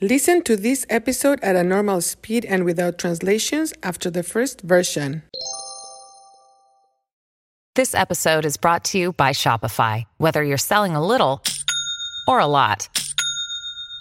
Listen to this episode at a normal speed and without translations after the first version. This episode is brought to you by Shopify. Whether you're selling a little or a lot,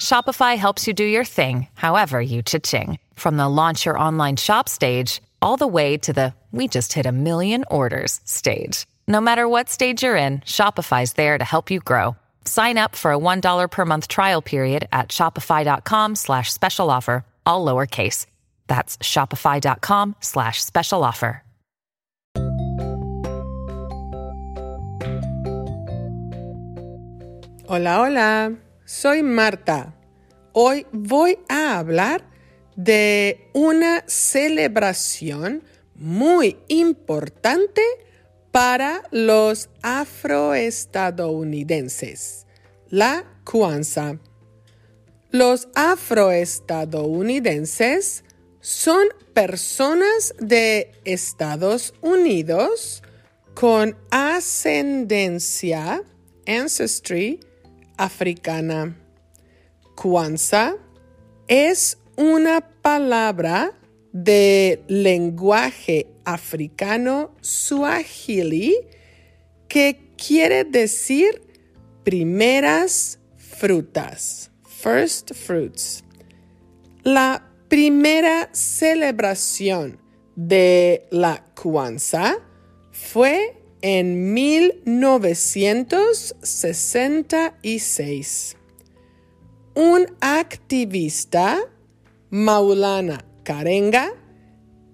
Shopify helps you do your thing, however you cha-ching. From the launch your online shop stage, all the way to the we just hit a million orders stage. No matter what stage you're in, Shopify's there to help you grow. Sign up for a $1 per month trial period at shopify.com slash special offer, all lowercase. That's shopify.com slash special offer. Hola, hola, soy Marta. Hoy voy a hablar de una celebración muy importante para los afroestadounidenses, la Kwanzaa. Los afroestadounidenses son personas de Estados Unidos con ascendencia, ancestry, africana. Kwanzaa es una palabra de lenguaje africano suahili que quiere decir primeras frutas, first fruits. La primera celebración de la Kwanzaa fue en 1966. Un activista, Maulana Karenga,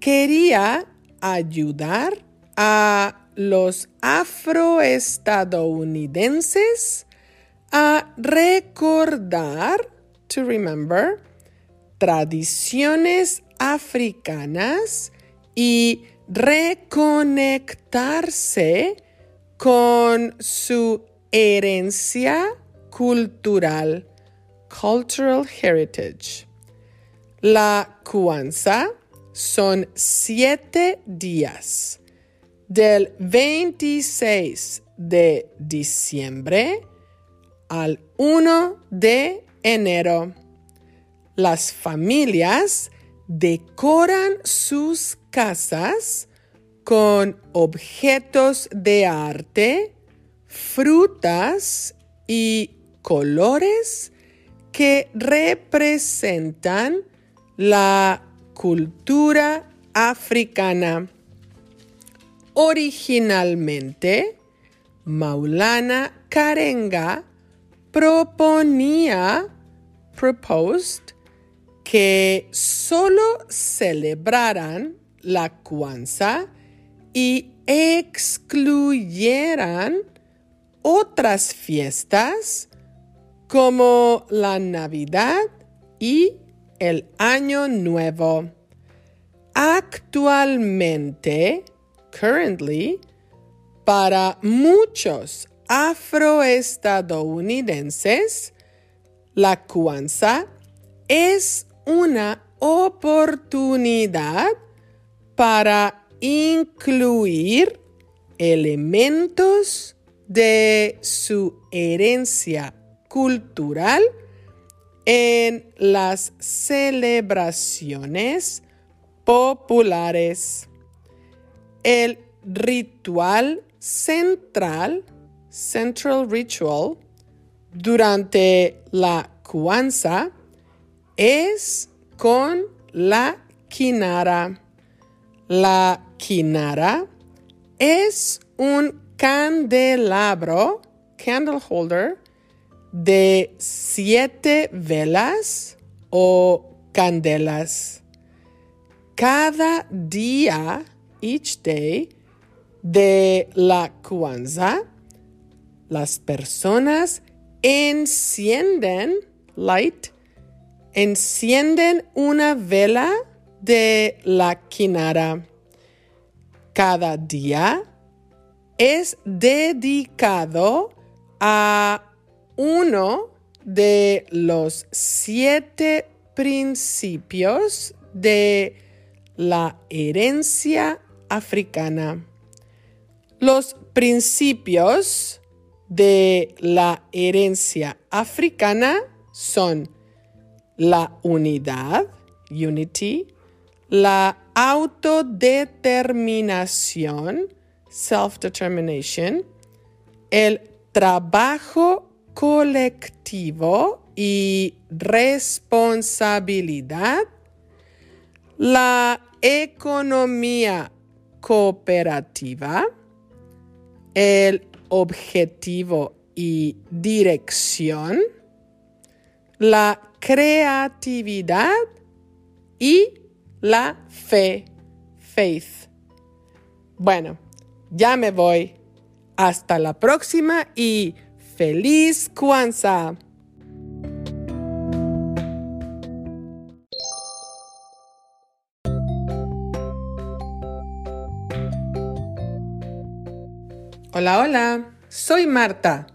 quería ayudar a los afroestadounidenses a recordar, to remember, tradiciones africanas y reconectarse con su herencia cultural, cultural heritage. La Kwanzaa son siete días, del 26 de diciembre al 1 de enero. Las familias decoran sus casas con objetos de arte, frutas y colores que representan la cultura africana. Originalmente, Maulana Karenga proponía, proposed, que solo celebraran la Kwanzaa y excluyeran otras fiestas como la Navidad y el Año Nuevo. Actualmente, currently, para muchos afroestadounidenses, la Kwanzaa es una oportunidad para incluir elementos de su herencia cultural en las celebraciones populares. El ritual central, central ritual, durante la Kwanzaa es con la kinara. La kinara es un candelabro, candle holder, de siete velas o candelas. Cada día, each day, de la Kwanzaa, las personas encienden, light, encienden una vela de la kinara. Cada día es dedicado a uno de los siete principios de la herencia africana. Los principios de la herencia africana son la unidad, unity, la autodeterminación, self-determination, el trabajo colectivo y responsabilidad, la economía cooperativa, el objetivo y dirección, la creatividad y la fe, faith. Bueno, ya me voy. Hasta la próxima y feliz Kwanzaa. Hola, hola, soy Marta.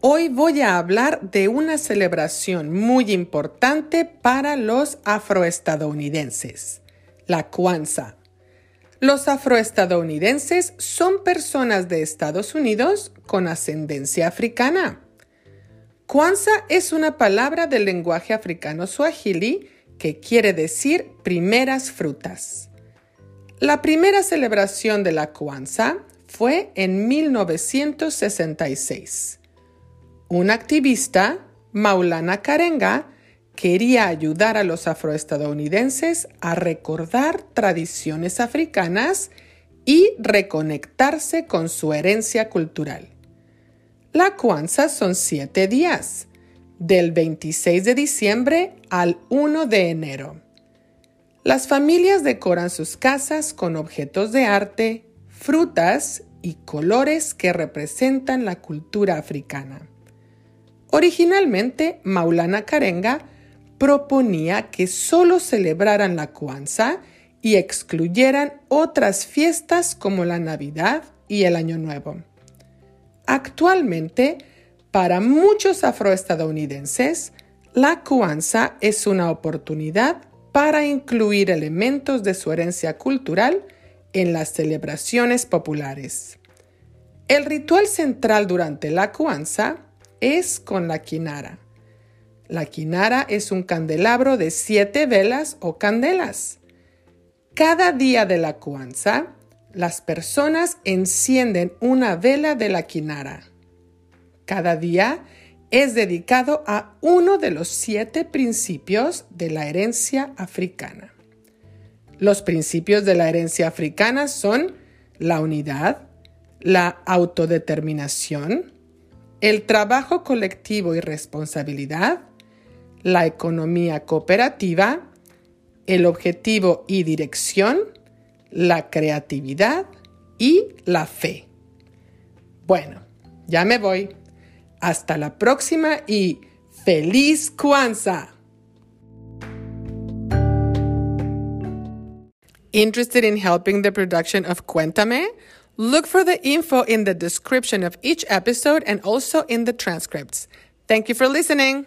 Hoy voy a hablar de una celebración muy importante para los afroestadounidenses, la Kwanzaa. Los afroestadounidenses son personas de Estados Unidos con ascendencia africana. Kwanzaa es una palabra del lenguaje africano swahili que quiere decir primeras frutas. La primera celebración de la Kwanzaa fue en 1966. Un activista, Maulana Karenga, quería ayudar a los afroestadounidenses a recordar tradiciones africanas y reconectarse con su herencia cultural. La Kwanzaa son siete días, del 26 de diciembre al 1 de enero. Las familias decoran sus casas con objetos de arte, frutas y colores que representan la cultura africana. Originalmente, Maulana Karenga proponía que solo celebraran la Kwanzaa y excluyeran otras fiestas como la Navidad y el Año Nuevo. Actualmente, para muchos afroestadounidenses, la Kwanzaa es una oportunidad para incluir elementos de su herencia cultural en las celebraciones populares. El ritual central durante la Kwanzaa es con la quinara. La quinara es un candelabro de siete velas o candelas. Cada día de la Kwanzaa, las personas encienden una vela de la quinara. Cada día es dedicado a uno de los siete principios de la herencia africana. Los principios de la herencia africana son la unidad, la autodeterminación, el trabajo colectivo y responsabilidad, la economía cooperativa, el objetivo y dirección, la creatividad y la fe. Bueno, ya me voy. Hasta la próxima y feliz Kwanzaa. Interested in helping the production of Cuéntame? Look for the info in the description of each episode and also in the transcripts. Thank you for listening.